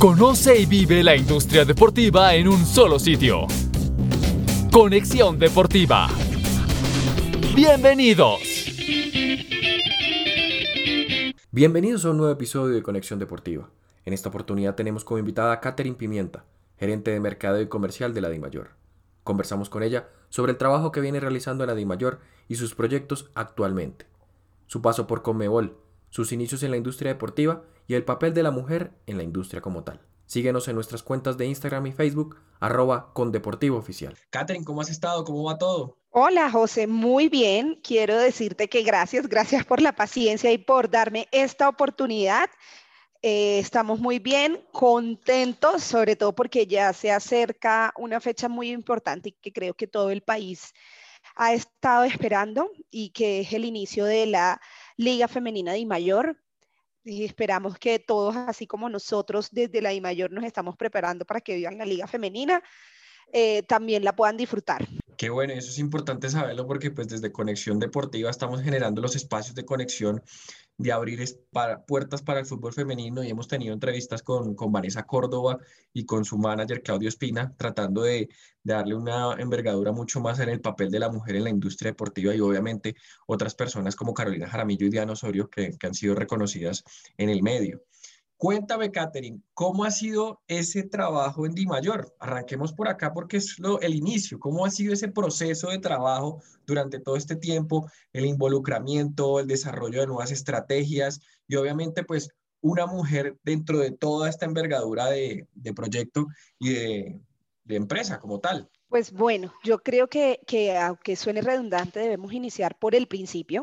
Conoce y vive la industria deportiva en un solo sitio. Conexión Deportiva. Bienvenidos. Bienvenidos a un nuevo episodio de Conexión Deportiva. En esta oportunidad tenemos como invitada a Catherine Pimienta, gerente de mercadeo y comercial de la DIMAYOR. Conversamos con ella sobre el trabajo que viene realizando en la DIMAYOR y sus proyectos actualmente. Su paso por Conmebol, sus inicios en la industria deportiva y el papel de la mujer en la industria como tal. Síguenos en nuestras cuentas de Instagram y Facebook, arroba con Deportivo Oficial. Catherine, ¿cómo has estado? ¿Cómo va todo? Hola, José, muy bien. Quiero decirte que gracias, gracias por la paciencia y por darme esta oportunidad. Eh, estamos muy bien, contentos, sobre todo porque ya se acerca una fecha muy importante y que creo que todo el país ha estado esperando y que es el inicio de la Liga Femenina de Mayor. Y esperamos que todos, así como nosotros desde la I Mayor nos estamos preparando para que vivan la Liga Femenina, eh, también la puedan disfrutar. Qué bueno, eso es importante saberlo porque pues desde Conexión Deportiva estamos generando los espacios de conexión de abrir puertas para el fútbol femenino y hemos tenido entrevistas con, con Vanessa Córdoba y con su manager Claudio Espina, tratando de, darle una envergadura mucho más en el papel de la mujer en la industria deportiva y obviamente otras personas como Carolina Jaramillo y Diana Osorio que, que han sido reconocidas en el medio. Cuéntame, Catherine, ¿cómo ha sido ese trabajo en Di Mayor? Arranquemos por acá porque es lo, el inicio. ¿Cómo ha sido ese proceso de trabajo durante todo este tiempo? El involucramiento, el desarrollo de nuevas estrategias y obviamente pues una mujer dentro de toda esta envergadura de, de proyecto y de, de empresa como tal. Pues bueno, yo creo que, que, aunque suene redundante, debemos iniciar por el principio.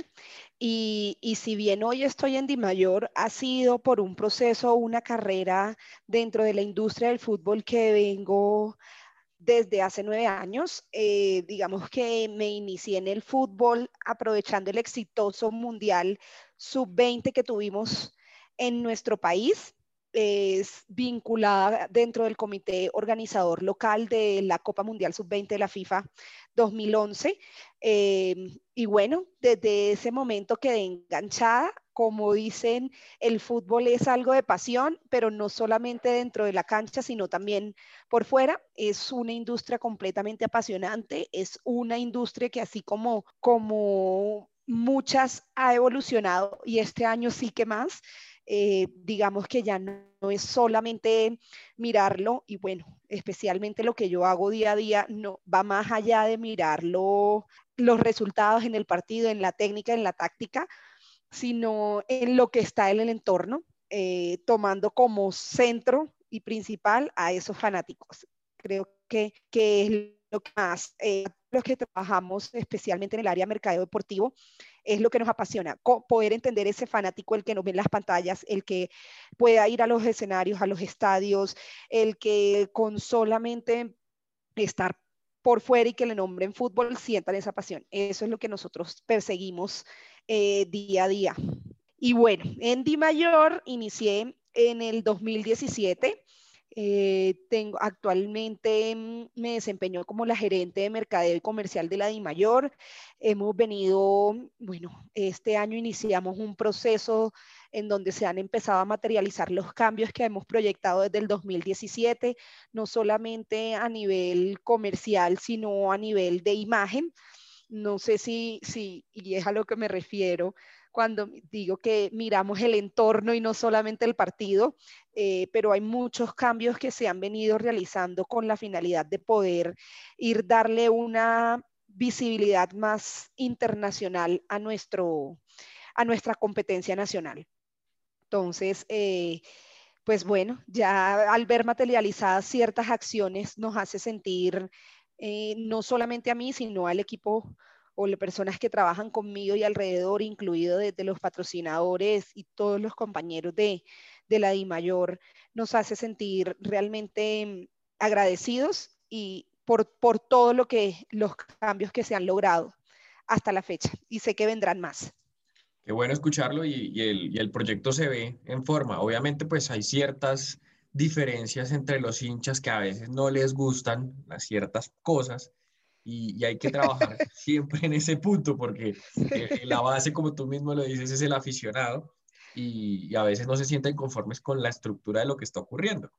Y, si bien hoy estoy en Dimayor, ha sido por un proceso, una carrera dentro de la industria del fútbol que vengo desde hace nueve años. Eh, digamos que me inicié en el fútbol aprovechando el exitoso Mundial Sub-20 que tuvimos en nuestro país es vinculada dentro del comité organizador local de la Copa Mundial Sub-20 de la FIFA 2011. Em, y bueno, desde ese momento quedé enganchada. Como dicen, el fútbol es algo de pasión, pero no solamente dentro de la cancha, sino también por fuera. Es una industria completamente apasionante, es una industria que así como, como muchas ha evolucionado y este año sí que más. Eh, digamos que ya no, es solamente mirarlo y bueno, especialmente lo que yo hago día a día, no va más allá de mirarlo, los resultados en el partido, en la técnica, en la táctica, sino en lo que está en el entorno, eh, tomando como centro y principal a esos fanáticos. Creo que, que es lo que más, eh, los que trabajamos especialmente en el área de mercado deportivo, es lo que nos apasiona, poder entender ese fanático, el que nos ve en las pantallas, el que pueda ir a los escenarios, a los estadios, el que con solamente estar por fuera y que le nombren fútbol sientan esa pasión. Eso es lo que nosotros perseguimos eh, día a día. Y bueno, en Di Mayor inicié en el 2017 eh, tengo, actualmente mm, me desempeño como la gerente de mercadeo y comercial de la DIMAYOR. Hemos venido, bueno, este año iniciamos un proceso en donde se han empezado a materializar los cambios que hemos proyectado desde el 2017, no solamente a nivel comercial, sino a nivel de imagen. No sé si, si, y es a lo que me refiero, cuando digo que miramos el entorno y no solamente el partido, eh, pero hay muchos cambios que se han venido realizando con la finalidad de poder ir darle una visibilidad más internacional a, nuestro, a nuestra competencia nacional. Entonces, eh, pues bueno, ya al ver materializadas ciertas acciones nos hace sentir eh, no solamente a mí, sino al equipo o las personas que trabajan conmigo y alrededor, incluido desde los patrocinadores y todos los compañeros de, de la DIMAYOR, nos hace sentir realmente mm, agradecidos y por, por todo lo que los cambios que se han logrado hasta la fecha y sé que vendrán más. Qué bueno escucharlo y, y, el, y el proyecto se ve en forma. Obviamente pues hay ciertas diferencias entre los hinchas que a veces no les gustan las ciertas cosas y, hay que trabajar siempre en ese punto porque eh, la base, como tú mismo lo dices, es el aficionado. y, a veces no se sienten conformes con la estructura de lo que está ocurriendo.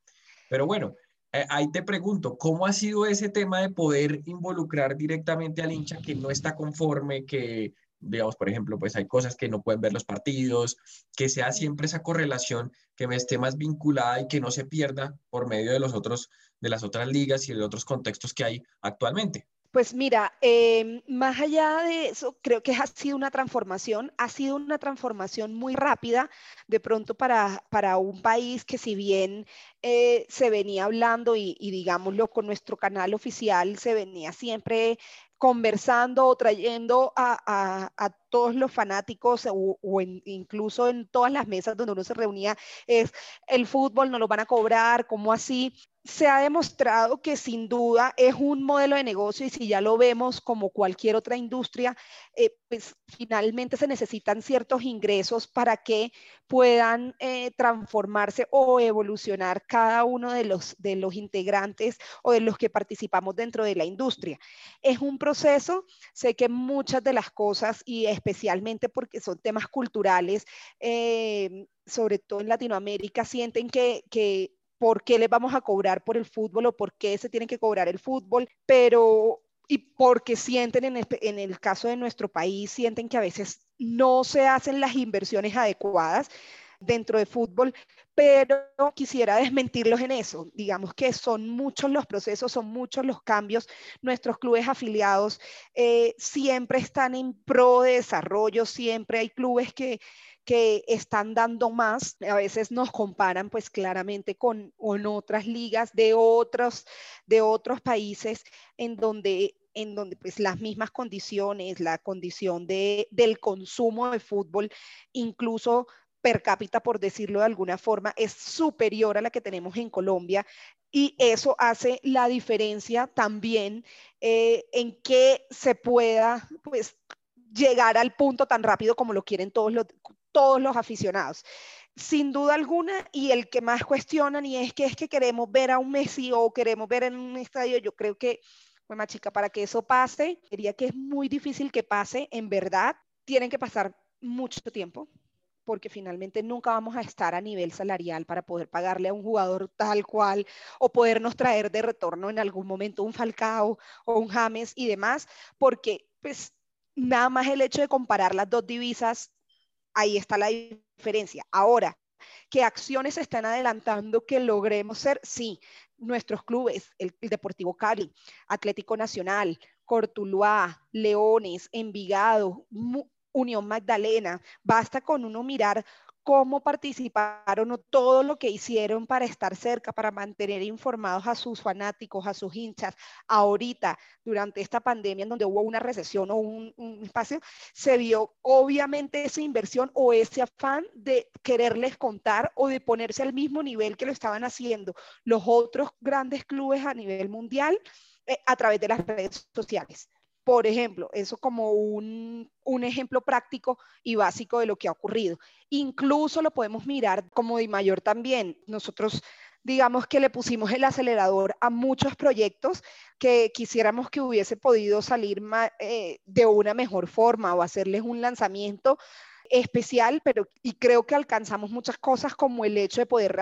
Pero bueno, eh, ahí te pregunto, ¿cómo ha sido ese tema de poder involucrar directamente al hincha que no está conforme, que digamos, por ejemplo, pues hay cosas que no pueden ver los partidos, que sea siempre esa correlación, que me esté más vinculada y que no se pierda por medio de los otros, de las otras ligas y de otros contextos que hay actualmente. Pues mira, em, más allá de eso, creo que ha sido una transformación, ha sido una transformación muy rápida de pronto para, para un país que si bien eh, se venía hablando y, digámoslo con nuestro canal oficial, se venía siempre conversando o trayendo a, todos los fanáticos o, incluso en todas las mesas donde uno se reunía, es el fútbol no lo van a cobrar, ¿cómo así? Se ha demostrado que sin duda es un modelo de negocio y si ya lo vemos como cualquier otra industria, eh, pues finalmente se necesitan ciertos ingresos para que puedan eh, transformarse o evolucionar cada uno de los, de los integrantes o de los que participamos dentro de la industria. Es un proceso, sé que muchas de las cosas y especialmente porque son temas culturales, eh, sobre todo en Latinoamérica, sienten que, que por qué les vamos a cobrar por el fútbol o por qué se tiene que cobrar el fútbol, pero y porque sienten en el, en el caso de nuestro país, sienten que a veces no se hacen las inversiones adecuadas dentro de fútbol, pero quisiera desmentirlos en eso. Digamos que son muchos los procesos, son muchos los cambios. Nuestros clubes afiliados eh, siempre están en pro de desarrollo, siempre hay clubes que, que están dando más. A veces nos comparan pues claramente con, otras ligas de otros, de otros países en donde en donde pues las mismas condiciones, la condición de, del consumo de fútbol, incluso per cápita, por decirlo de alguna forma, es superior a la que tenemos en Colombia. Y eso hace la diferencia también eh, en que se pueda pues, llegar al punto tan rápido como lo quieren todos los, todos los aficionados. Sin duda alguna, y el que más cuestionan, y es que es que queremos ver a un Messi o queremos ver en un estadio, yo creo que, bueno, chica, para que eso pase, diría que es muy difícil que pase, en verdad, tienen que pasar mucho tiempo, porque finalmente nunca vamos a estar a nivel salarial para poder pagarle a un jugador tal cual o podernos traer de retorno en algún momento un Falcao o un James y demás, porque pues nada más el hecho de comparar las dos divisas Ahí está la diferencia. Ahora, ¿qué acciones se están adelantando que logremos ser? Sí, nuestros clubes, el, Deportivo Cali, Atlético Nacional, Cortuluá, Leones, Envigado, Unión Magdalena. Basta con uno mirar cómo participaron o todo lo que hicieron para estar cerca, para mantener informados a sus fanáticos, a sus hinchas. Ahorita, durante esta pandemia en donde hubo una recesión o un, espacio, se vio obviamente esa inversión o ese afán de quererles contar o de ponerse al mismo nivel que lo estaban haciendo los otros grandes clubes a nivel mundial eh, a través de las redes sociales. Por ejemplo, eso como un, ejemplo práctico y básico de lo que ha ocurrido. Incluso lo podemos mirar como Di Mayor también. Nosotros digamos que le pusimos el acelerador a muchos proyectos que quisiéramos que hubiese podido salir eh, de una mejor forma o hacerles un lanzamiento especial, pero y creo que alcanzamos muchas cosas como el hecho de poder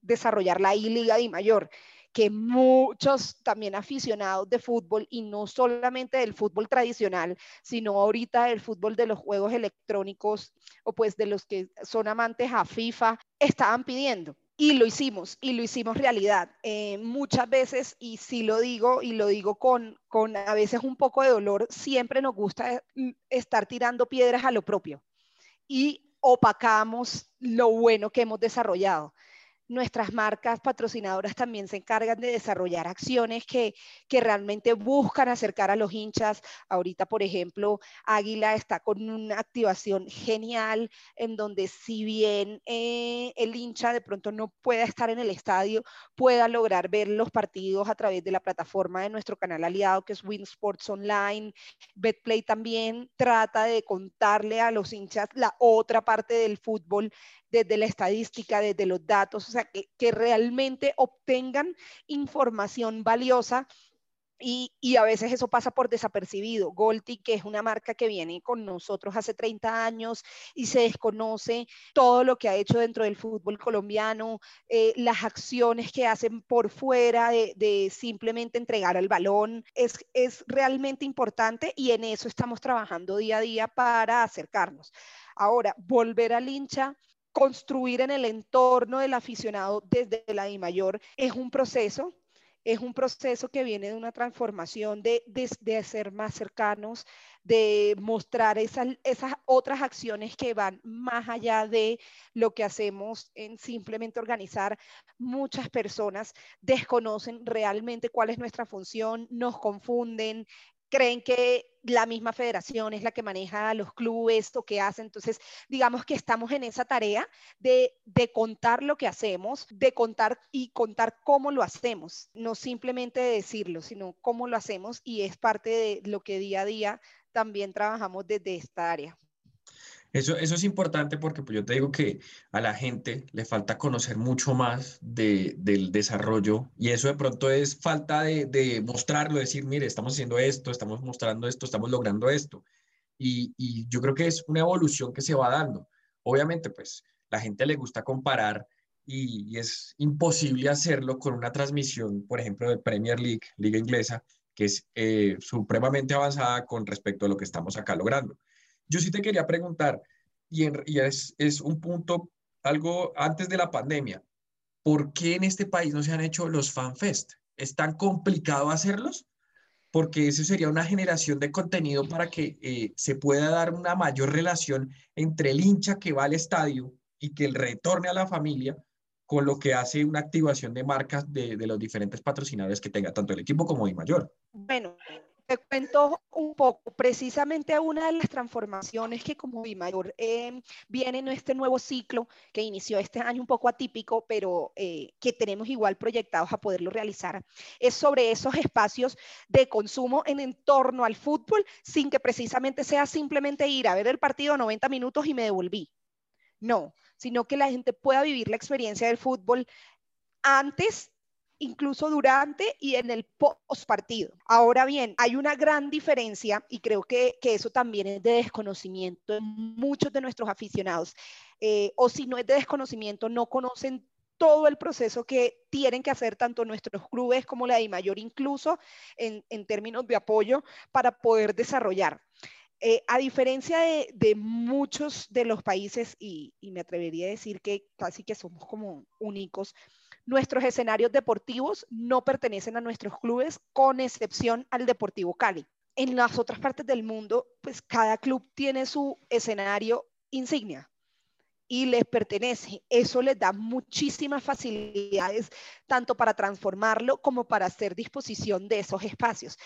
desarrollar la I-Liga Di Mayor que muchos también aficionados de fútbol y no solamente del fútbol tradicional, sino ahorita el fútbol de los juegos electrónicos o pues de los que son amantes a FIFA, estaban pidiendo. Y lo hicimos, y lo hicimos realidad. Eh, muchas veces, y sí lo digo, y lo digo con, con a veces un poco de dolor, siempre nos gusta mm, estar tirando piedras a lo propio y opacamos lo bueno que hemos desarrollado nuestras marcas patrocinadoras también se encargan de desarrollar acciones que, que, realmente buscan acercar a los hinchas. Ahorita, por ejemplo, Águila está con una activación genial en donde si bien eh, el hincha de pronto no pueda estar en el estadio, pueda lograr ver los partidos a través de la plataforma de nuestro canal aliado que es Win Sports Online. Betplay también trata de contarle a los hinchas la otra parte del fútbol desde la estadística, desde los datos, o sea, que, realmente obtengan información valiosa y, y, a veces eso pasa por desapercibido. Golti, que es una marca que viene con nosotros hace 30 años y se desconoce todo lo que ha hecho dentro del fútbol colombiano, eh, las acciones que hacen por fuera de, de simplemente entregar el balón, es, es realmente importante y en eso estamos trabajando día a día para acercarnos. Ahora, volver al hincha construir en el entorno del aficionado desde la I mayor es un proceso, es un proceso que viene de una transformación de, de, ser más cercanos, de mostrar esas, esas otras acciones que van más allá de lo que hacemos en simplemente organizar. Muchas personas desconocen realmente cuál es nuestra función, nos confunden, creen que la misma federación es la que maneja los clubes o que hace. Entonces, digamos que estamos en esa tarea de, de, contar lo que hacemos, de contar y contar cómo lo hacemos, no simplemente de decirlo, sino cómo lo hacemos y es parte de lo que día a día también trabajamos desde esta área. Eso, eso es importante porque pues, yo te digo que a la gente le falta conocer mucho más de, del desarrollo y eso de pronto es falta de, de, mostrarlo, decir, mire, estamos haciendo esto, estamos mostrando esto, estamos logrando esto. Y, y yo creo que es una evolución que se va dando. Obviamente, pues la gente le gusta comparar y, es imposible hacerlo con una transmisión, por ejemplo, de Premier League, Liga Inglesa, que es eh, supremamente avanzada con respecto a lo que estamos acá logrando. Yo sí te quería preguntar, y, es, un punto, algo antes de la pandemia, ¿por qué en este país no se han hecho los FanFest? ¿Es tan complicado hacerlos? Porque eso sería una generación de contenido para que eh, se pueda dar una mayor relación entre el hincha que va al estadio y que retorne a la familia con lo que hace una activación de marcas de, de los diferentes patrocinadores que tenga tanto el equipo como el mayor. Bueno, te cuento un poco, precisamente una de las transformaciones que como Bimayor eh, viene en este nuevo ciclo que inició este año un poco atípico, pero eh, que tenemos igual proyectados a poderlo realizar, es sobre esos espacios de consumo en entorno al fútbol sin que precisamente sea simplemente ir a ver el partido 90 minutos y me devolví. No, sino que la gente pueda vivir la experiencia del fútbol antes incluso durante y en el post partido. Ahora bien, hay una gran diferencia y creo que, que eso también es de desconocimiento en muchos de nuestros aficionados. Eh, o si no es de desconocimiento, no conocen todo el proceso que tienen que hacer tanto nuestros clubes como la de mayor incluso en, en términos de apoyo para poder desarrollar. Eh, a diferencia de, de, muchos de los países, y, y, me atrevería a decir que casi que somos como únicos, Nuestros escenarios deportivos no pertenecen a nuestros clubes, con excepción al Deportivo Cali. En las otras partes del mundo, pues cada club tiene su escenario insignia y les pertenece. Eso les da muchísimas facilidades, tanto para transformarlo como para hacer disposición de esos espacios.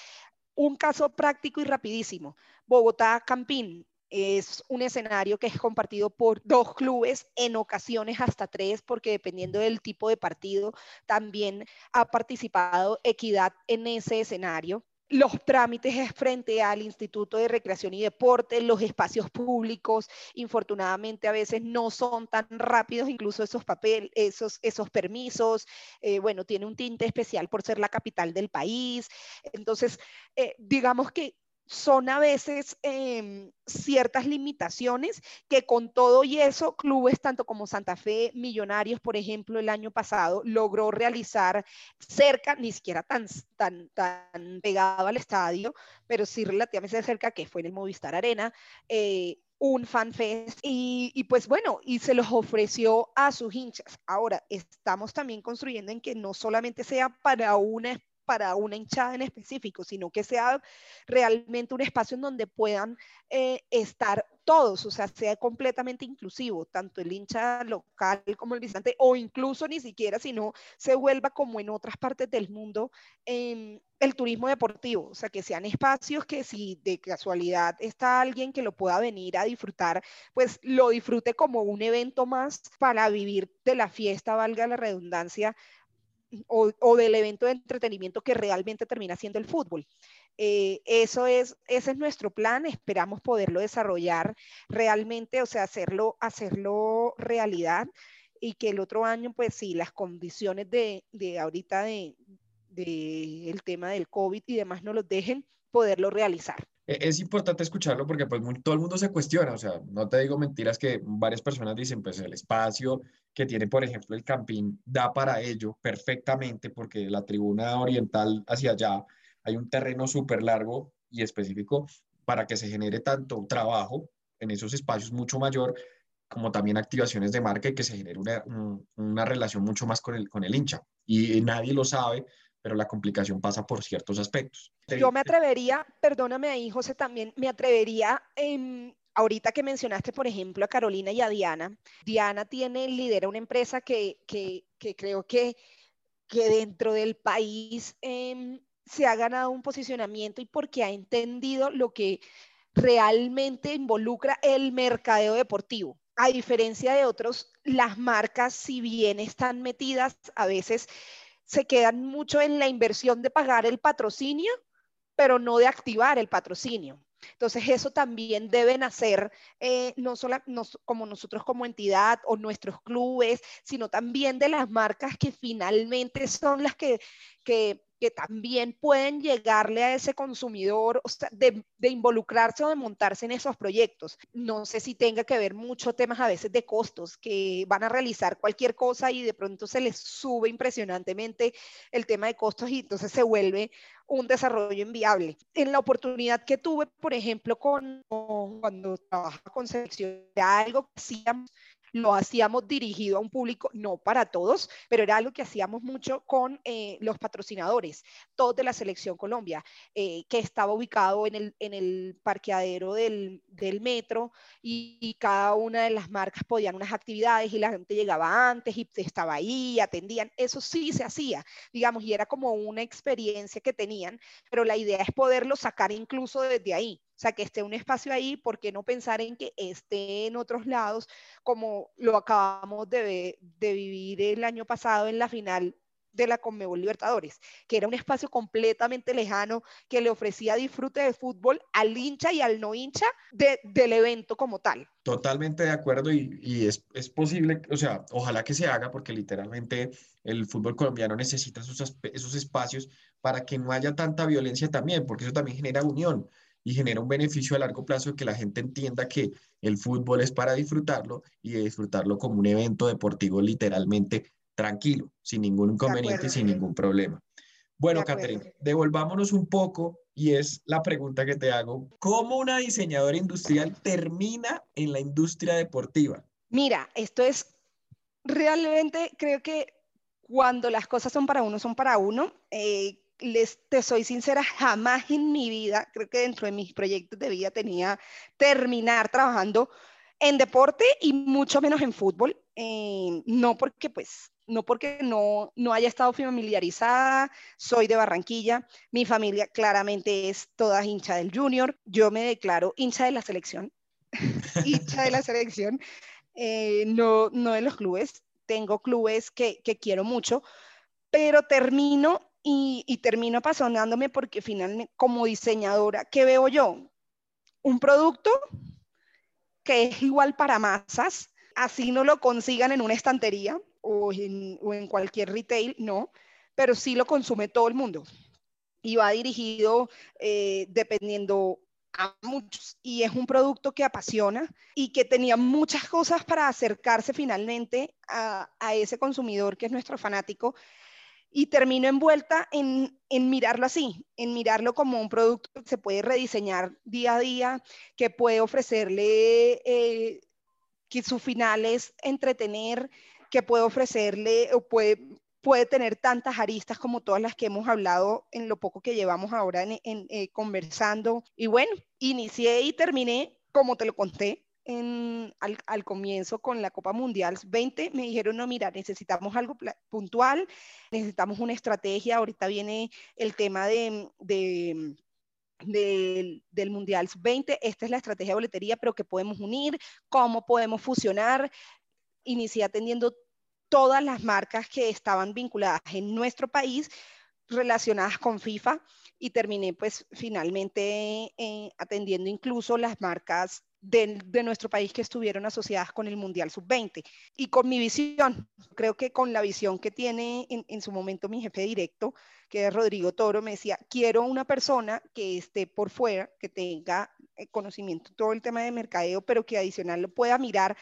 Un caso práctico y rapidísimo. Bogotá Campín es un escenario que es compartido por dos clubes, en ocasiones hasta tres, porque dependiendo del tipo de partido, también ha participado Equidad en ese escenario los trámites frente al Instituto de Recreación y Deporte, los espacios públicos, infortunadamente a veces no son tan rápidos, incluso esos papeles, esos, esos permisos, eh, bueno, tiene un tinte especial por ser la capital del país. Entonces, eh, digamos que son a veces eh, ciertas limitaciones que con todo y eso, clubes tanto como Santa Fe, Millonarios, por ejemplo, el año pasado logró realizar cerca, ni siquiera tan, tan, tan pegado al estadio, pero sí relativamente cerca, que fue en el Movistar Arena, eh, un fanfest y, y, pues bueno, y se los ofreció a sus hinchas. Ahora, estamos también construyendo en que no solamente sea para una para una hinchada en específico, sino que sea realmente un espacio en donde puedan eh, estar todos, o sea, sea completamente inclusivo, tanto el hincha local como el visitante, o incluso ni siquiera, sino se vuelva como en otras partes del mundo eh, el turismo deportivo, o sea, que sean espacios que si de casualidad está alguien que lo pueda venir a disfrutar, pues lo disfrute como un evento más para vivir de la fiesta, valga la redundancia, o, del evento de entretenimiento que realmente termina siendo el fútbol. Eh, eso es, ese es nuestro plan, esperamos poderlo desarrollar realmente, o sea, hacerlo, hacerlo realidad y que el otro año, pues sí, las condiciones de, de ahorita de, del tema del COVID y demás no los dejen poderlo realizar. E, es importante escucharlo porque pues todo el mundo se cuestiona, o sea, no te digo mentiras que varias personas dicen, pues el espacio que tiene, por ejemplo, el campín da para ello perfectamente porque la tribuna oriental hacia allá hay un terreno súper largo y específico para que se genere tanto trabajo en esos espacios mucho mayor como también activaciones de marca y que se genere una, una relación mucho más con el, con el hincha. Y nadie lo sabe, pero la complicación pasa por ciertos aspectos. Yo me atrevería, perdóname ahí, José, también me atrevería, en, ahorita que mencionaste, por ejemplo, a Carolina y a Diana. Diana tiene, lidera una empresa que, que, creo que, que dentro del país eh, se ha ganado un posicionamiento y porque ha entendido lo que realmente involucra el mercadeo deportivo. A diferencia de otros, las marcas, si bien están metidas, a veces se quedan mucho en la inversión de pagar el patrocinio, pero no de activar el patrocinio. Entonces, eso también deben hacer, eh, no solo como nosotros como entidad o nuestros clubes, sino también de las marcas que finalmente son las que, que que también pueden llegarle a ese consumidor, de, involucrarse o de montarse en esos proyectos. No sé si tenga que ver mucho temas a veces de costos, que van a realizar cualquier cosa y de pronto se les sube impresionantemente el tema de costos y entonces se vuelve un desarrollo inviable. En la oportunidad que tuve, por ejemplo, con, cuando trabajaba con selección, algo que hacíamos lo hacíamos dirigido a un público, no para todos, pero era algo que hacíamos mucho con eh, los patrocinadores, todos de la Selección Colombia, eh, que estaba ubicado en el, en el parqueadero del, del metro y, cada una de las marcas podían unas actividades y la gente llegaba antes y estaba ahí, atendían, eso sí se hacía, digamos, y era como una experiencia que tenían, pero la idea es poderlo sacar incluso desde ahí. O sea, que esté un espacio ahí, ¿por qué no pensar en que esté en otros lados, como lo acabamos de, de vivir el año pasado en la final de la Conmebol Libertadores, que era un espacio completamente lejano que le ofrecía disfrute de fútbol al hincha y al no hincha del evento como tal. Totalmente de acuerdo y, y es, es, posible, o sea, ojalá que se haga porque literalmente el fútbol colombiano necesita esos, esos espacios para que no haya tanta violencia también, porque eso también genera unión y genera un beneficio a largo plazo de que la gente entienda que el fútbol es para disfrutarlo y de disfrutarlo como un evento deportivo literalmente tranquilo, sin ningún inconveniente y sin ningún problema. Bueno, Catherine, devolvámonos un poco y es la pregunta que te hago. ¿Cómo una diseñadora industrial termina en la industria deportiva? Mira, esto es realmente, creo que cuando las cosas son para uno, son para uno. Eh, les te soy sincera, jamás en mi vida, creo que dentro de mis proyectos de vida tenía terminar trabajando en deporte y mucho menos en fútbol. Eh, no porque pues no porque no, no haya estado familiarizada, soy de Barranquilla, mi familia claramente es toda hincha del junior, yo me declaro hincha de la selección, hincha de la selección, eh, no, no de los clubes, tengo clubes que, que quiero mucho, pero termino y, termino apasionándome porque finalmente como diseñadora, ¿qué veo yo? Un producto que es igual para masas, así no lo consigan en una estantería o en, cualquier retail, no, pero sí lo consume todo el mundo. Y va dirigido eh, dependiendo a muchos y es un producto que apasiona y que tenía muchas cosas para acercarse finalmente a, ese consumidor que es nuestro fanático y termino envuelta en, en, mirarlo así, en mirarlo como un producto que se puede rediseñar día a día, que puede ofrecerle, eh, que su final es entretener, que puede ofrecerle o puede, tener tantas aristas como todas las que hemos hablado en lo poco que llevamos ahora en, eh, conversando. Y bueno, inicié y terminé como te lo conté, al, comienzo con la Copa Mundial 20, me dijeron, no, mira, necesitamos algo puntual, necesitamos una estrategia, ahorita viene el tema de, del, Mundial 20, esta es la estrategia de boletería, pero que podemos unir, cómo podemos fusionar. Inicié atendiendo todas las marcas que estaban vinculadas en nuestro país relacionadas con FIFA y terminé pues finalmente eh, atendiendo incluso las marcas de, nuestro país que estuvieron asociadas con el Mundial Sub-20 y con mi visión. Creo que con la visión que tiene en, su momento mi jefe directo, que es Rodrigo Toro, me decía, quiero una persona que esté por fuera, que tenga eh, conocimiento todo el tema de mercadeo, pero que adicional lo pueda mirar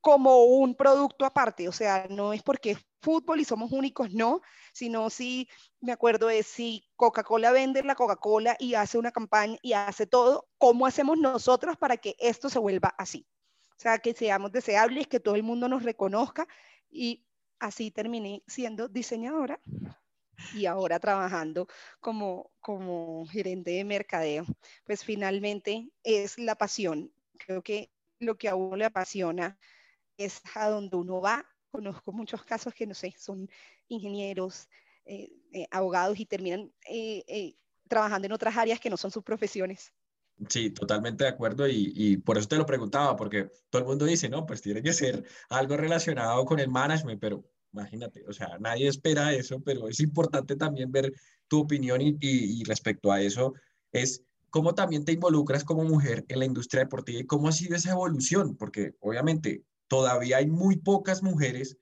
como un producto aparte, o sea, no es porque fútbol y somos únicos, no, sino si, me acuerdo de si Coca-Cola vende la Coca-Cola y hace una campaña y hace todo, ¿cómo hacemos nosotros para que esto se vuelva así? O sea, que seamos deseables, que todo el mundo nos reconozca y así terminé siendo diseñadora y ahora trabajando como, como gerente de mercadeo. Pues finalmente es la pasión. Creo que lo que a uno le apasiona es a donde uno va. Conozco muchos casos que, no sé, son ingenieros, eh, eh, abogados y terminan eh, trabajando en otras áreas que no son sus profesiones. Sí, totalmente de acuerdo y, y, por eso te lo preguntaba, porque todo el mundo dice, no, pues tiene que ser algo relacionado con el management, pero imagínate, o sea, nadie espera eso, pero es importante también ver tu opinión y, y, y respecto a eso, es cómo también te involucras como mujer en la industria deportiva y cómo ha sido esa evolución, porque obviamente todavía hay muy pocas mujeres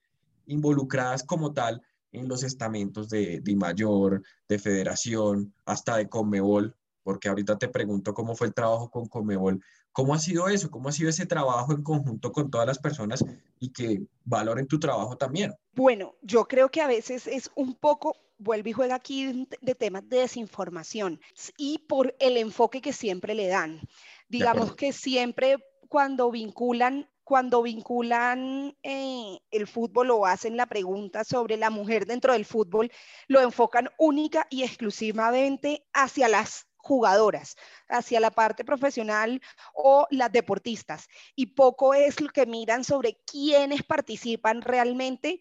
involucradas como tal en los estamentos de, de mayor, de federación, hasta de Conmebol, porque ahorita te pregunto cómo fue el trabajo con Conmebol. ¿Cómo ha sido eso? ¿Cómo ha sido ese trabajo en conjunto con todas las personas y que valoren tu trabajo también? Bueno, yo creo que a veces es un poco, vuelve y juega aquí de temas de desinformación y por el enfoque que siempre le dan. Digamos que siempre cuando vinculan cuando vinculan eh, el fútbol o hacen la pregunta sobre la mujer dentro del fútbol, lo enfocan única y exclusivamente hacia las jugadoras, hacia la parte profesional o las deportistas. Y poco es lo que miran sobre quiénes participan realmente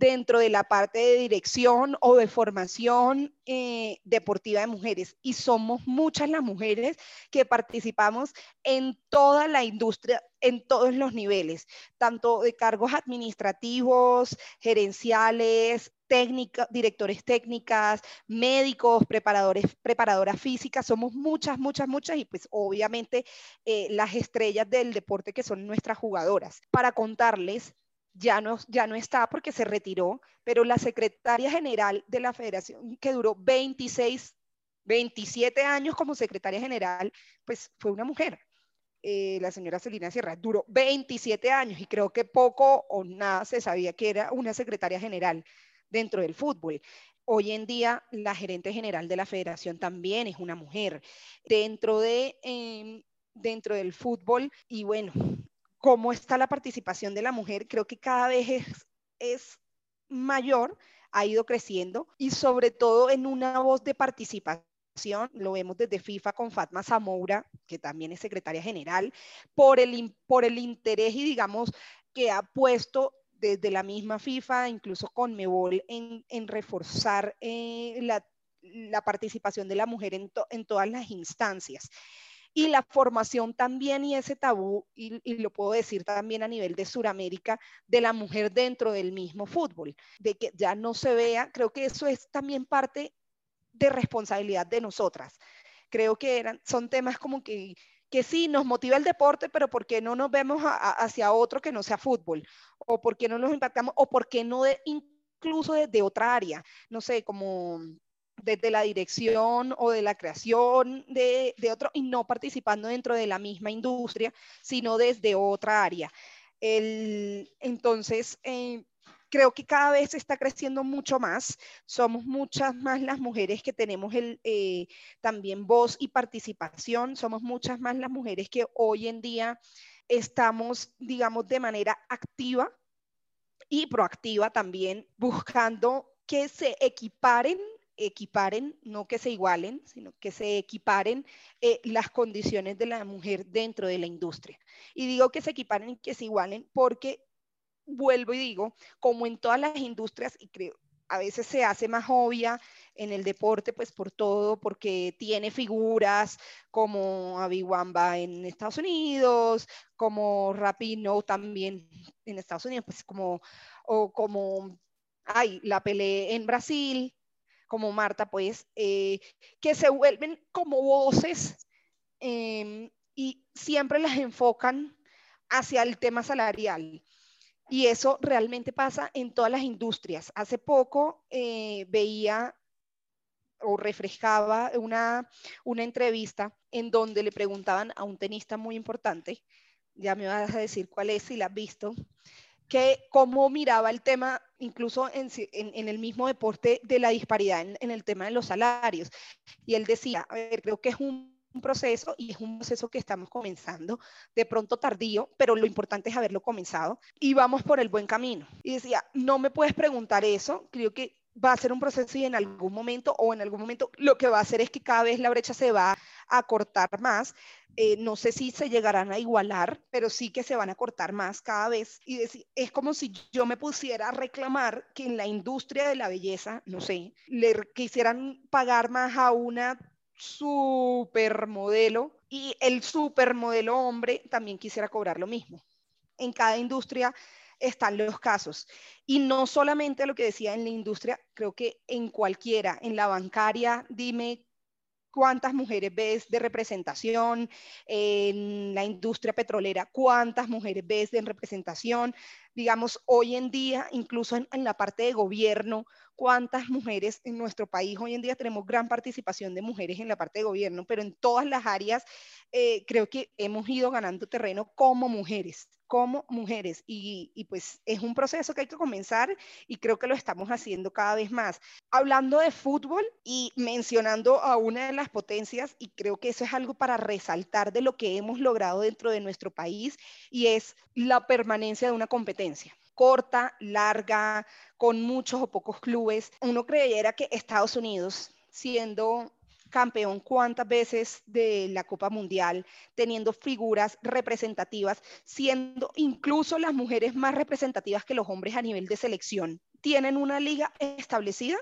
dentro de la parte de dirección o de formación eh, deportiva de mujeres. Y somos muchas las mujeres que participamos en toda la industria, en todos los niveles, tanto de cargos administrativos, gerenciales, técnicos, directores técnicas, médicos, preparadores, preparadoras físicas, somos muchas, muchas, muchas y pues obviamente eh, las estrellas del deporte que son nuestras jugadoras. Para contarles, ya no, ya no está porque se retiró, pero la secretaria general de la federación, que duró 26, 27 años como secretaria general, pues fue una mujer. Eh, la señora Celina Sierra duró 27 años y creo que poco o nada se sabía que era una secretaria general dentro del fútbol. Hoy en día la gerente general de la federación también es una mujer. Dentro, de, em, dentro del fútbol, y bueno, cómo está la participación de la mujer, creo que cada vez es, mayor, ha ido creciendo y sobre todo en una voz de participación lo vemos desde FIFA con Fatma Zamoura, que también es secretaria general, por el, por el interés y digamos que ha puesto desde la misma FIFA, incluso con Mebol, en, en reforzar eh, la, la, participación de la mujer en, en todas las instancias y la formación también y ese tabú, y, lo puedo decir también a nivel de Sudamérica, de la mujer dentro del mismo fútbol, de que ya no se vea, creo que eso es también parte de responsabilidad de nosotras. Creo que eran, son temas como que, que sí, nos motiva el deporte, pero ¿por qué no nos vemos hacia otro que no sea fútbol? ¿O por qué no nos impactamos? ¿O por qué no de, incluso desde otra área? No sé, como desde la dirección o de la creación de, otro y no participando dentro de la misma industria, sino desde otra área. entonces, eh, creo que cada vez está creciendo mucho más. Somos muchas más las mujeres que tenemos el, eh, también voz y participación. Somos muchas más las mujeres que hoy en día estamos, digamos, de manera activa y proactiva también buscando que se equiparen equiparen, no que se igualen, sino que se equiparen eh, las condiciones de la mujer dentro de la industria. Y digo que se equiparen y que se igualen porque, vuelvo y digo, como en todas las industrias, y creo, a veces se hace más obvia en el deporte, pues por todo, porque tiene figuras como Abiwamba en Estados Unidos, como Rapino también en Estados Unidos, pues como, o como, ay, la Pelé en Brasil, como Marta, pues, eh, que se vuelven como voces em, y siempre las enfocan hacia el tema salarial. Y eso realmente pasa en todas las industrias. Hace poco eh, veía o refrescaba una, una entrevista en donde le preguntaban a un tenista muy importante, ya me vas a decir cuál es si la has visto, que cómo miraba el tema, incluso en, el mismo deporte, de la disparidad en, en, el tema de los salarios. Y él decía, a ver, creo que es un un proceso y es un proceso que estamos comenzando, de pronto tardío, pero lo importante es haberlo comenzado y vamos por el buen camino. Y decía, no me puedes preguntar eso, creo que va a ser un proceso y en algún momento o en algún momento lo que va a hacer es que cada vez la brecha se va a cortar más. Eh, no sé si se llegarán a igualar, pero sí que se van a cortar más cada vez. Y es como si yo me pusiera a reclamar que en la industria de la belleza, no sé, le quisieran pagar más a una supermodelo y el supermodelo hombre también quisiera cobrar lo mismo. En cada industria están los casos. Y no solamente lo que decía en la industria, creo que en cualquiera, en la bancaria, dime cuántas mujeres ves de representación, en la industria petrolera, cuántas mujeres ves de representación, digamos, hoy en día, incluso en, la parte de gobierno, cuántas mujeres en nuestro país, hoy en día tenemos gran participación de mujeres en la parte de gobierno, pero en todas las áreas eh, creo que hemos ido ganando terreno como mujeres como mujeres y, y, pues es un proceso que hay que comenzar y creo que lo estamos haciendo cada vez más. Hablando de fútbol y mencionando a una de las potencias y creo que eso es algo para resaltar de lo que hemos logrado dentro de nuestro país y es la permanencia de una competencia corta, larga, con muchos o pocos clubes. Uno creyera que Estados Unidos, siendo campeón cuántas veces de la Copa Mundial, teniendo figuras representativas, siendo incluso las mujeres más representativas que los hombres a nivel de selección. ¿Tienen una liga establecida?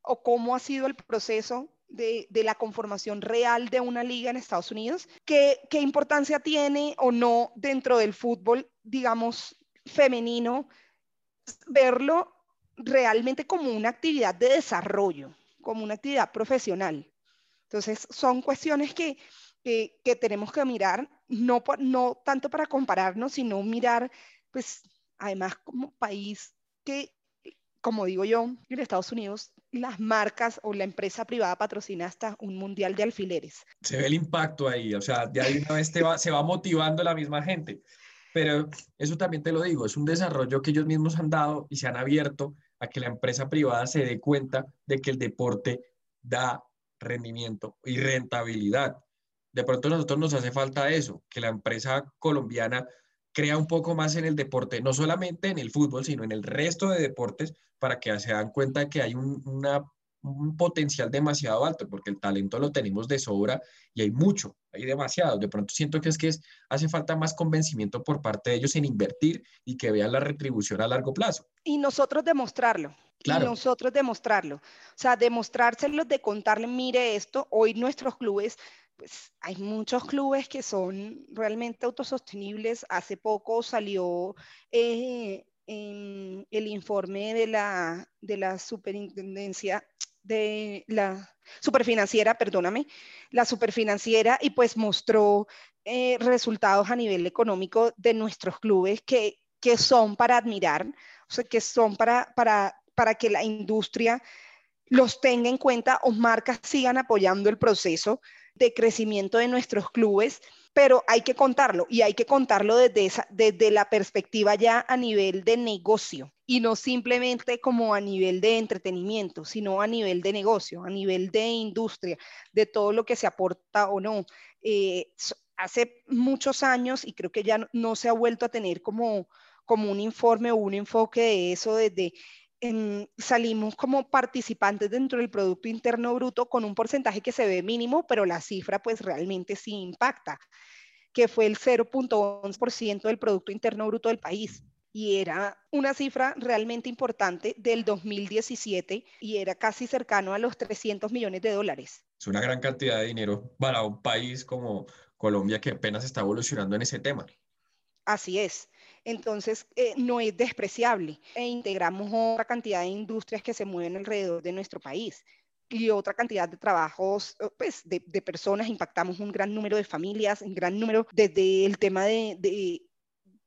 ¿O cómo ha sido el proceso de, la conformación real de una liga en Estados Unidos? ¿Qué, ¿Qué importancia tiene o no dentro del fútbol, digamos, femenino, verlo realmente como una actividad de desarrollo, como una actividad profesional? Entonces, son cuestiones que, que, tenemos que mirar, no, no tanto para compararnos, sino mirar, pues, además como país que, como digo yo, en Estados Unidos las marcas o la empresa privada patrocina hasta un mundial de alfileres. Se ve el impacto ahí, o sea, ya de una vez va, se va motivando la misma gente. Pero eso también te lo digo, es un desarrollo que ellos mismos han dado y se han abierto a que la empresa privada se dé cuenta de que el deporte da rendimiento y rentabilidad. De pronto a nosotros nos hace falta eso, que la empresa colombiana crea un poco más en el deporte, no solamente en el fútbol, sino en el resto de deportes, para que se dan cuenta que hay un, un potencial demasiado alto, porque el talento lo tenemos de sobra y hay mucho, hay demasiado. De pronto siento que es que es, hace falta más convencimiento por parte de ellos en invertir y que vean la retribución a largo plazo. Y nosotros demostrarlo. Y nosotros demostrarlo. O sea, demostrárselos de contarle, mire esto, hoy nuestros clubes, pues hay muchos clubes que son realmente autosostenibles. Hace poco salió eh, el informe de la, de la superintendencia de la superfinanciera, perdóname, la superfinanciera y pues mostró eh, resultados a nivel económico de nuestros clubes que, que son para admirar, o sea, que son para, para para que la industria los tenga en cuenta o marcas sigan apoyando el proceso de crecimiento de nuestros clubes, pero hay que contarlo y hay que contarlo desde, esa, desde la perspectiva ya a nivel de negocio y no simplemente como a nivel de entretenimiento, sino a nivel de negocio, a nivel de industria, de todo lo que se aporta o no. Eh, hace muchos años, y creo que ya no, se ha vuelto a tener como, como un informe o un enfoque de eso desde salimos como participantes dentro del Producto Interno Bruto con un porcentaje que se ve mínimo, pero la cifra pues realmente sí impacta, que fue el 0.11% del Producto Interno Bruto del país. Y era una cifra realmente importante del 2017 y era casi cercano a los 300 millones de dólares. Es una gran cantidad de dinero para un país como Colombia que apenas está evolucionando en ese tema. Así es. Entonces, eh, no es despreciable. E integramos otra cantidad de industrias que se mueven alrededor de nuestro país. y otra cantidad de trabajos, pues, de, personas, impactamos un gran número de familias, un gran número, desde el tema de,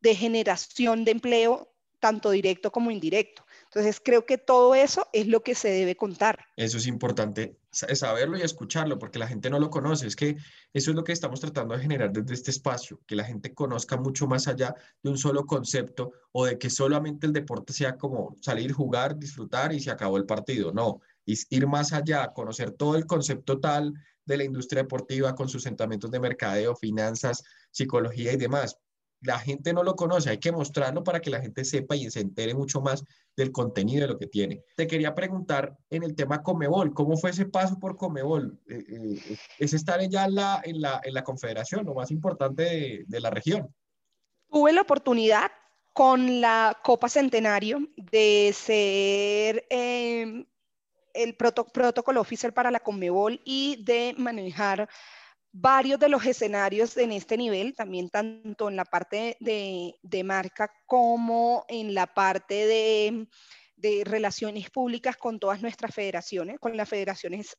de generación de empleo, tanto directo como indirecto. Entonces, creo que todo eso es lo que se debe contar. Eso es importante saberlo y escucharlo, porque la gente no lo conoce. Es que eso es lo que estamos tratando de generar desde este espacio, que la gente conozca mucho más allá de un solo concepto o de que solamente el deporte sea como salir, jugar, disfrutar y se acabó el partido. No, es ir más allá, conocer todo el concepto tal de la industria deportiva con sus sentamientos de mercadeo, finanzas, psicología y demás la gente no lo conoce, hay que mostrarlo para que la gente sepa y se entere mucho más del contenido de lo que tiene. Te quería preguntar en el tema Comebol, ¿cómo fue ese paso por Comebol? Eh, eh, ¿Es estar ya en la, en, la, en la confederación, lo más importante de, la región? Tuve la oportunidad con la Copa Centenario de ser em, el protocolo oficial para la Comebol y de manejar varios de los escenarios en este nivel, también tanto en la parte de, marca como en la parte de, relaciones públicas con todas nuestras federaciones, con las federaciones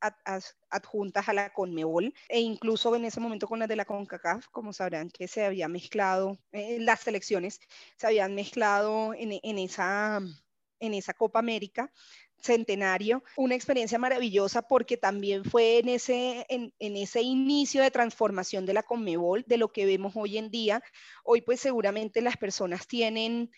adjuntas a la CONMEBOL e incluso en ese momento con las de la CONCACAF, como sabrán que se había mezclado, eh, las selecciones se habían mezclado en, en, esa, en esa Copa América centenario, una experiencia maravillosa porque también fue en ese, en, ese inicio de transformación de la Conmebol, de lo que vemos hoy en día. Hoy pues seguramente las personas tienen,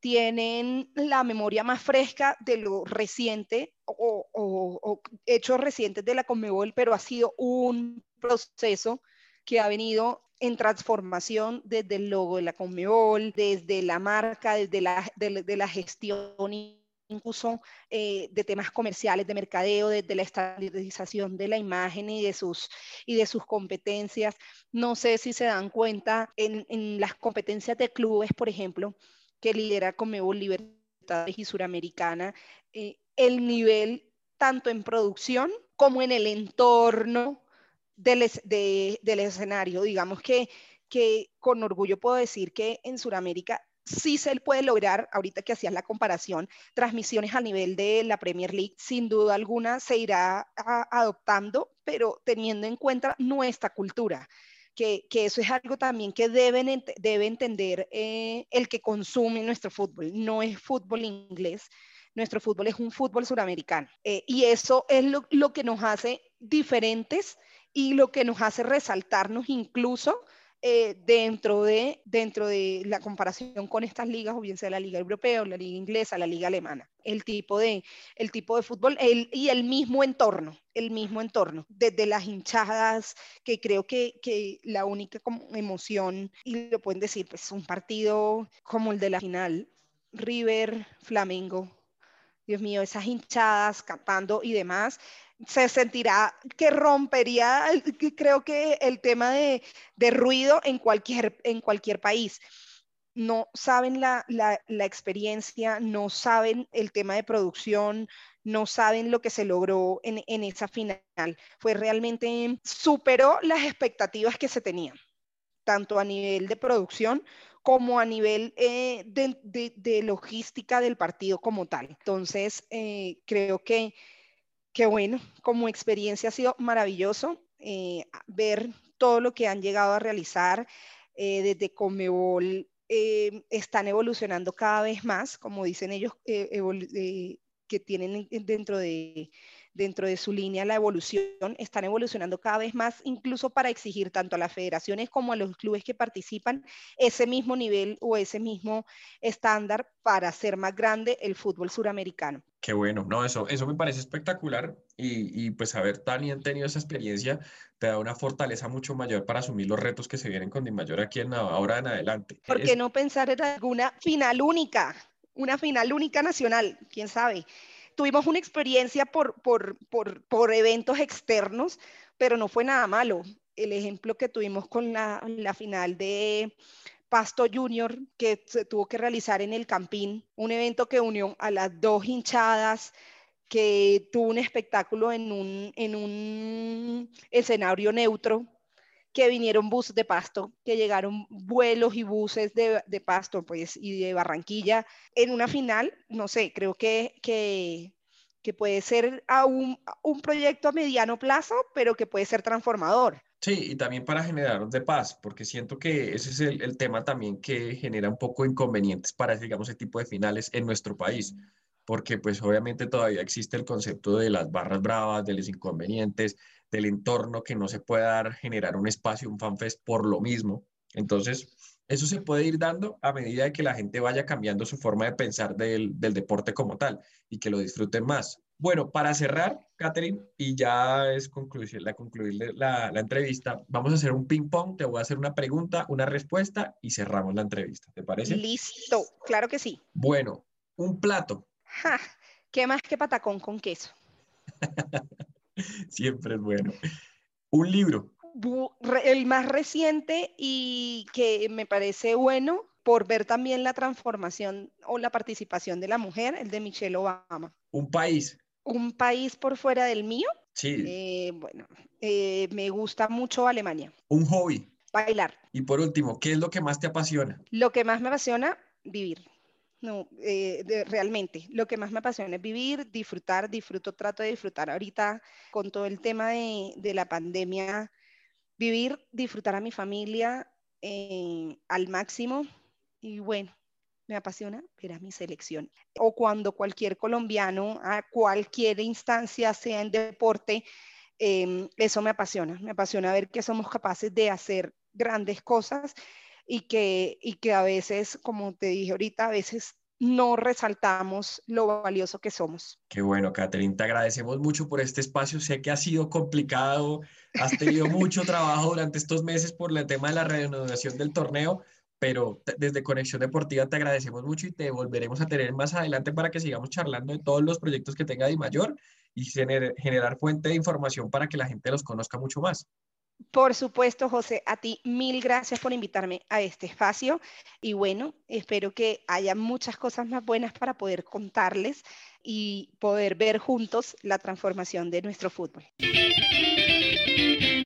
tienen la memoria más fresca de lo reciente o, o hechos recientes de la Conmebol, pero ha sido un proceso que ha venido en transformación desde el logo de la Conmebol, desde la marca, desde la, de, la gestión incluso eh, de temas comerciales, de mercadeo, desde la estandarización de la imagen y de sus, y de sus competencias. No sé si se dan cuenta en, en las competencias de clubes, por ejemplo, que lidera Comebol Libertades y Suramericana, eh, el nivel tanto en producción como en el entorno del, del escenario. Digamos que, que con orgullo puedo decir que en Sudamérica sí se puede lograr, ahorita que hacías la comparación, transmisiones a nivel de la Premier League, sin duda alguna se irá adoptando, pero teniendo en cuenta nuestra cultura. Que, eso es algo también que deben, debe entender eh, el que consume nuestro fútbol. No es fútbol inglés, nuestro fútbol es un fútbol suramericano. Eh, y eso es lo, lo que nos hace diferentes y lo que nos hace resaltarnos incluso eh, dentro, de, dentro de la comparación con estas ligas, o bien sea la liga europea la liga inglesa, la liga alemana. El tipo de, el tipo de fútbol y el mismo entorno, el mismo entorno, desde las hinchadas, que creo que, que la única emoción, y lo pueden decir, pues un partido como el de la final, River, Flamengo, Dios mío, esas hinchadas cantando y demás, se sentirá que rompería, creo que el tema de, ruido en cualquier, en cualquier país. No saben la, experiencia, no saben el tema de producción, no saben lo que se logró en, esa final. Fue realmente, superó las expectativas que se tenían, tanto a nivel de producción como a nivel eh, de, logística del partido como tal. Entonces, eh, creo que Qué bueno, como experiencia ha sido maravilloso eh, ver todo lo que han llegado a realizar eh, desde Comebol. Eh, están evolucionando cada vez más, como dicen ellos, que tienen dentro de, dentro de su línea la evolución, están evolucionando cada vez más, incluso para exigir tanto a las federaciones como a los clubes que participan ese mismo nivel o ese mismo estándar para hacer más grande el fútbol suramericano. Qué bueno, no, eso, eso me parece espectacular y, y pues haber tan tenido esa experiencia te da una fortaleza mucho mayor para asumir los retos que se vienen con Mayor aquí en ahora en adelante. ¿Por qué no pensar en alguna final única? Una final única nacional, quién sabe tuvimos una experiencia por, por, por, por, eventos externos, pero no fue nada malo. El ejemplo que tuvimos con la, la final de Pasto Junior, que se tuvo que realizar en el Campín, un evento que unió a las dos hinchadas, que tuvo un espectáculo en un, en un escenario neutro, que vinieron buses de Pasto, que llegaron vuelos y buses de, de, Pasto pues, y de Barranquilla en una final, no sé, creo que, que, puede ser a un, un proyecto a mediano plazo, pero que puede ser transformador. Sí, y también para generar de paz, porque siento que ese es el, el, tema también que genera un poco inconvenientes para, digamos, ese tipo de finales en nuestro país, porque pues obviamente todavía existe el concepto de las barras bravas, de los inconvenientes, del entorno que no se puede dar, generar un espacio, un fanfest por lo mismo. Entonces, eso se puede ir dando a medida de que la gente vaya cambiando su forma de pensar del, del deporte como tal y que lo disfruten más. Bueno, para cerrar, Catherine, y ya es concluir, la, concluir la, la, entrevista, vamos a hacer un ping-pong, te voy a hacer una pregunta, una respuesta y cerramos la entrevista, ¿te parece? Listo, claro que sí. Bueno, un plato. Ja, ¿Qué más que patacón con queso? Siempre es bueno. Un libro. El más reciente y que me parece bueno por ver también la transformación o la participación de la mujer, el de Michelle Obama. Un país. Un país por fuera del mío. Sí. Eh, bueno, eh, me gusta mucho Alemania. Un hobby. Bailar. Y por último, ¿qué es lo que más te apasiona? Lo que más me apasiona, vivir. No, eh, de, realmente, lo que más me apasiona es vivir, disfrutar, disfruto, trato de disfrutar ahorita con todo el tema de, de la pandemia, vivir, disfrutar a mi familia eh, al máximo y bueno, me apasiona ver a mi selección. O cuando cualquier colombiano a cualquier instancia, sea en deporte, eh, eso me apasiona, me apasiona ver que somos capaces de hacer grandes cosas y que, y que a veces, como te dije ahorita, a veces no resaltamos lo valioso que somos. Qué bueno, Catherine, te agradecemos mucho por este espacio. Sé que ha sido complicado, has tenido mucho trabajo durante estos meses por el tema de la reanudación del torneo, pero desde Conexión Deportiva te agradecemos mucho y te volveremos a tener más adelante para que sigamos charlando de todos los proyectos que tenga Di Mayor y generar fuente de información para que la gente los conozca mucho más. Por supuesto, José, a ti mil gracias por invitarme a este espacio y bueno, espero que haya muchas cosas más buenas para poder contarles y poder ver juntos la transformación de nuestro fútbol.